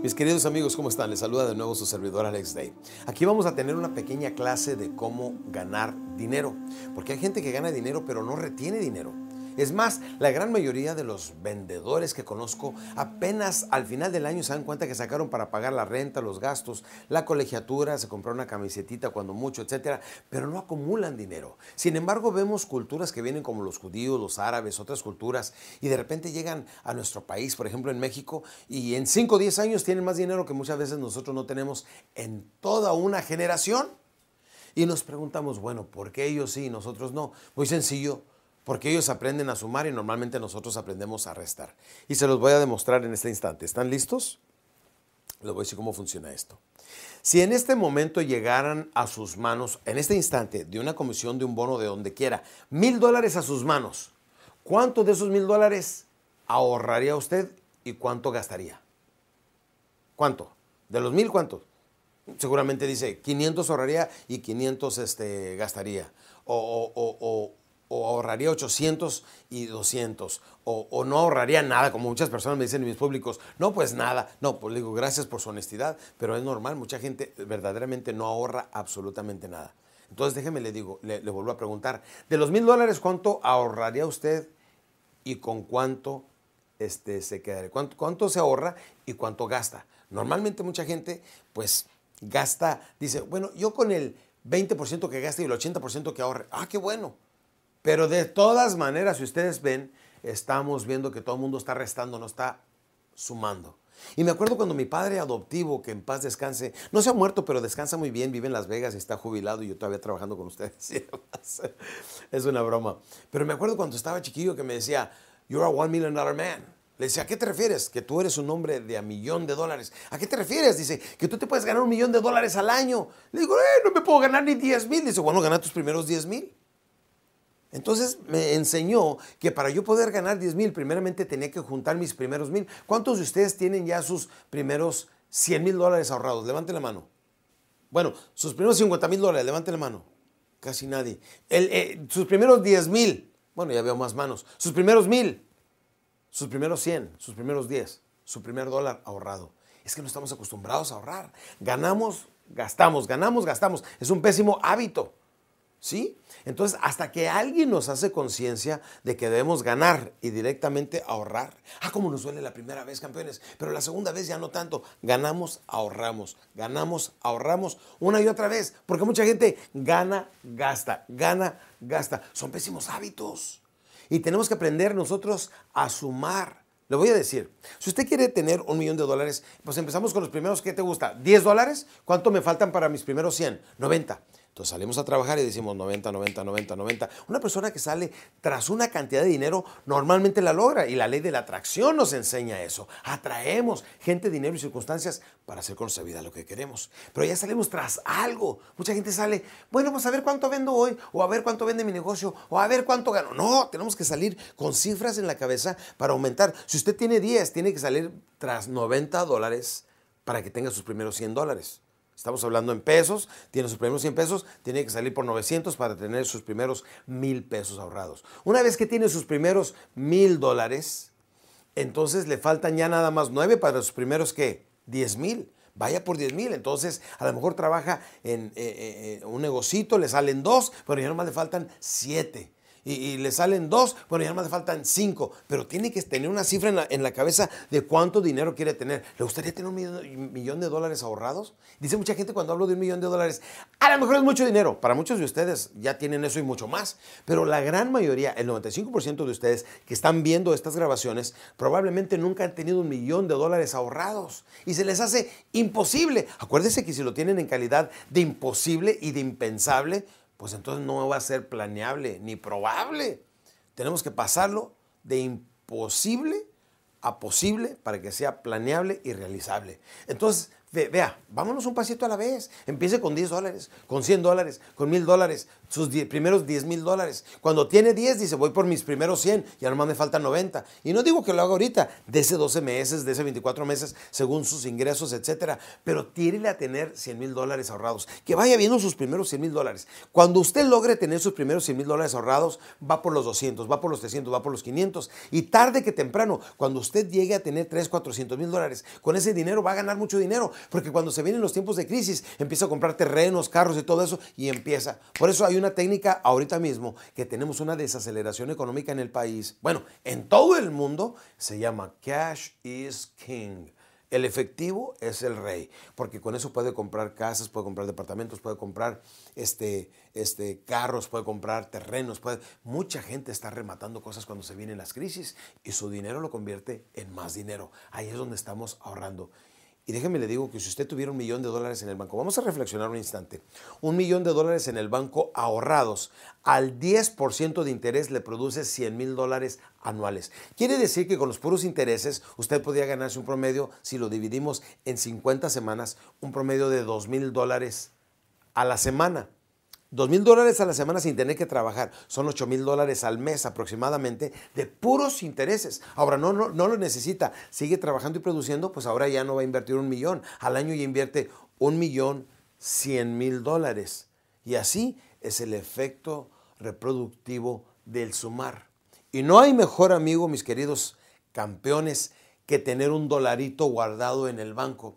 Mis queridos amigos, ¿cómo están? Les saluda de nuevo su servidor Alex Day. Aquí vamos a tener una pequeña clase de cómo ganar dinero. Porque hay gente que gana dinero pero no retiene dinero. Es más, la gran mayoría de los vendedores que conozco apenas al final del año se dan cuenta que sacaron para pagar la renta, los gastos, la colegiatura, se compró una camisetita cuando mucho, etcétera, pero no acumulan dinero. Sin embargo, vemos culturas que vienen como los judíos, los árabes, otras culturas, y de repente llegan a nuestro país, por ejemplo en México, y en 5 o 10 años tienen más dinero que muchas veces nosotros no tenemos en toda una generación. Y nos preguntamos, bueno, ¿por qué ellos sí y nosotros no? Muy sencillo porque ellos aprenden a sumar y normalmente nosotros aprendemos a restar. Y se los voy a demostrar en este instante. ¿Están listos? Les voy a decir cómo funciona esto. Si en este momento llegaran a sus manos, en este instante, de una comisión, de un bono, de donde quiera, mil dólares a sus manos, ¿cuánto de esos mil dólares ahorraría usted y cuánto gastaría? ¿Cuánto? ¿De los mil cuánto? Seguramente dice 500 ahorraría y 500 este, gastaría. O, o, o, o ahorraría 800 y 200, o, no ahorraría nada, como muchas personas me dicen en mis públicos, no, pues nada, no, pues digo, gracias por su honestidad, pero es normal, mucha gente verdaderamente no ahorra absolutamente nada. Entonces déjeme, le digo, le, vuelvo a preguntar, de los mil dólares, ¿cuánto ahorraría usted y con cuánto este, se quedaría? ¿Cuánto, ¿Cuánto se ahorra y cuánto gasta? Normalmente mucha gente, pues, gasta, dice, bueno, yo con el 20% que gasta y el 80% que ahorre, ah, qué bueno, pero de todas maneras, si ustedes ven, estamos viendo que todo el mundo está restando, no está sumando. Y me acuerdo cuando mi padre adoptivo, que en paz descanse, no se ha muerto, pero descansa muy bien, vive en Las Vegas y está jubilado y yo todavía trabajando con ustedes. es una broma. Pero me acuerdo cuando estaba chiquillo que me decía, You're a one million dollar man. Le decía, ¿a qué te refieres? Que tú eres un hombre de a millón de dólares. ¿A qué te refieres? Dice, que tú te puedes ganar un millón de dólares al año. Le digo, eh, no me puedo ganar ni 10 mil. Dice, bueno, gana tus primeros 10 mil. Entonces me enseñó que para yo poder ganar 10 mil, primeramente tenía que juntar mis primeros mil. ¿Cuántos de ustedes tienen ya sus primeros 100 mil dólares ahorrados? Levanten la mano. Bueno, sus primeros 50 mil dólares, levanten la mano. Casi nadie. Eh, sus primeros 10 mil. Bueno, ya veo más manos. Sus primeros mil. Sus primeros 100. Sus primeros 10. Su primer dólar ahorrado. Es que no estamos acostumbrados a ahorrar. Ganamos, gastamos. Ganamos, gastamos. Es un pésimo hábito. ¿Sí? Entonces, hasta que alguien nos hace conciencia de que debemos ganar y directamente ahorrar. Ah, como nos duele la primera vez, campeones, pero la segunda vez ya no tanto. Ganamos, ahorramos, ganamos, ahorramos una y otra vez, porque mucha gente gana, gasta, gana, gasta. Son pésimos hábitos. Y tenemos que aprender nosotros a sumar. Le voy a decir, si usted quiere tener un millón de dólares, pues empezamos con los primeros, ¿qué te gusta? ¿10 dólares? ¿Cuánto me faltan para mis primeros 100? 90. Entonces salimos a trabajar y decimos 90, 90, 90, 90. Una persona que sale tras una cantidad de dinero normalmente la logra y la ley de la atracción nos enseña eso. Atraemos gente, dinero y circunstancias para hacer con nuestra vida lo que queremos. Pero ya salimos tras algo. Mucha gente sale, bueno, vamos a ver cuánto vendo hoy o a ver cuánto vende mi negocio o a ver cuánto gano. No, tenemos que salir con cifras en la cabeza para aumentar. Si usted tiene 10, tiene que salir tras 90 dólares para que tenga sus primeros 100 dólares. Estamos hablando en pesos, tiene sus primeros 100 pesos, tiene que salir por 900 para tener sus primeros 1000 pesos ahorrados. Una vez que tiene sus primeros 1000 dólares, entonces le faltan ya nada más 9 para sus primeros, ¿qué? 10 mil. Vaya por 10 mil. Entonces, a lo mejor trabaja en eh, eh, eh, un negocito, le salen dos, pero ya nomás le faltan 7 y, le salen dos, bueno, ya más faltan cinco, pero tiene que tener una cifra en la, cabeza de cuánto dinero quiere tener. ¿Le gustaría tener un millón, de dólares ahorrados? Dice mucha gente cuando hablo de un millón de dólares, a lo mejor es mucho dinero. Para muchos de ustedes ya tienen eso y mucho más, pero la gran mayoría, el 95% de ustedes que están viendo estas grabaciones, probablemente nunca han tenido un millón de dólares ahorrados y se les hace imposible. Acuérdense que si lo tienen en calidad de imposible y de impensable, pues entonces no va a ser planeable ni probable. Tenemos que pasarlo de imposible a posible para que sea planeable y realizable. Entonces, vea, vámonos un pasito a la vez. Empiece con 10 dólares, con 100 dólares, con 1000 dólares, sus primeros 10 mil dólares. Cuando tiene 10, dice, voy por mis primeros 100, ya nomás me faltan 90. Y no digo que lo haga ahorita, de ese 12 meses, de ese 24 meses, según sus ingresos, etcétera. Pero tírele a tener 100 mil dólares ahorrados. Que vaya viendo sus primeros 100 mil dólares. Cuando usted logre tener sus primeros 100 mil dólares ahorrados, va por los 200, va por los 300, va por los 500. Y tarde que temprano, cuando usted llegue a tener 3, 400 mil dólares, con ese dinero va a ganar mucho dinero. Porque cuando se vienen los tiempos de crisis, empieza a comprar terrenos, carros y todo eso, y empieza. Por eso hay una técnica ahorita mismo que tenemos una desaceleración económica en el país, bueno, en todo el mundo, se llama Cash is King. El efectivo es el rey, porque con eso puede comprar casas, puede comprar departamentos, puede comprar este, este, carros, puede comprar terrenos. Puede... Mucha gente está rematando cosas cuando se vienen las crisis y su dinero lo convierte en más dinero. Ahí es donde estamos ahorrando. Y déjeme le digo que si usted tuviera un millón de dólares en el banco, vamos a reflexionar un instante, un millón de dólares en el banco ahorrados, al 10% de interés le produce 100 mil dólares anuales. Quiere decir que con los puros intereses usted podría ganarse un promedio, si lo dividimos en 50 semanas, un promedio de 2 mil dólares a la semana. Dos mil dólares a la semana sin tener que trabajar. Son ocho mil dólares al mes aproximadamente de puros intereses. Ahora no, no, no lo necesita. Sigue trabajando y produciendo, pues ahora ya no va a invertir un millón. Al año ya invierte un millón cien mil dólares. Y así es el efecto reproductivo del sumar. Y no hay mejor amigo, mis queridos campeones, que tener un dolarito guardado en el banco.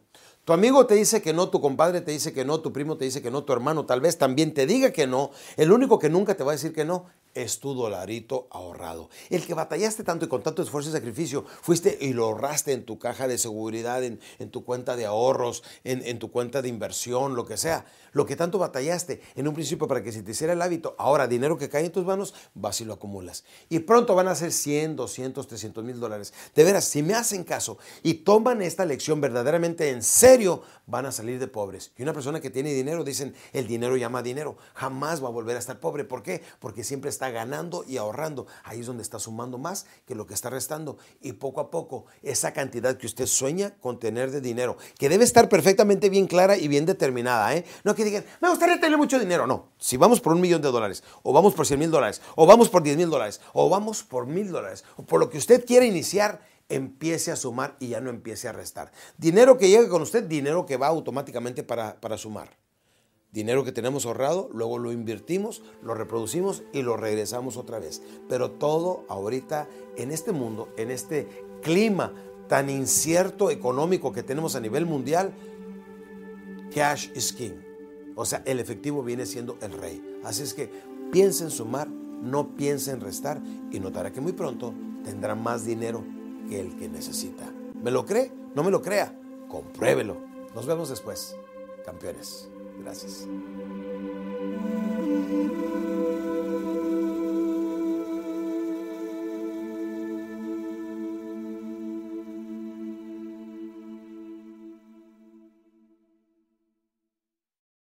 Tu amigo te dice que no, tu compadre te dice que no, tu primo te dice que no, tu hermano tal vez también te diga que no. El único que nunca te va a decir que no es tu dolarito ahorrado. El que batallaste tanto y con tanto esfuerzo y sacrificio, fuiste y lo ahorraste en tu caja de seguridad, en, tu cuenta de ahorros, en, en, tu cuenta de inversión, lo que sea. Lo que tanto batallaste en un principio para que se te hiciera el hábito, ahora dinero que cae en tus manos, vas y lo acumulas. Y pronto van a ser 100, 200, 300 mil dólares. De veras, si me hacen caso y toman esta lección verdaderamente en serio, van a salir de pobres. Y una persona que tiene dinero, dicen, el dinero llama dinero, jamás va a volver a estar pobre. ¿Por qué? Porque siempre está ganando y ahorrando. Ahí es donde está sumando más que lo que está restando. Y poco a poco, esa cantidad que usted sueña con tener de dinero, que debe estar perfectamente bien clara y bien determinada. ¿eh? No que digan, me gustaría tener mucho dinero. No, si vamos por un millón de dólares, o vamos por 100 mil dólares, o vamos por 10 mil dólares, o vamos por mil dólares, o por lo que usted quiera iniciar, empiece a sumar y ya no empiece a restar. Dinero que llegue con usted, dinero que va automáticamente para, para sumar. Dinero que tenemos ahorrado, luego lo invertimos, lo reproducimos y lo regresamos otra vez. Pero todo ahorita en este mundo, en este clima tan incierto económico que tenemos a nivel mundial, cash is king. O sea, el efectivo viene siendo el rey. Así es que piensa en sumar, no piensa en restar y notará que muy pronto tendrá más dinero que el que necesita. ¿Me lo cree? No me lo crea. Compruébelo. Nos vemos después. Campeones. Gracias.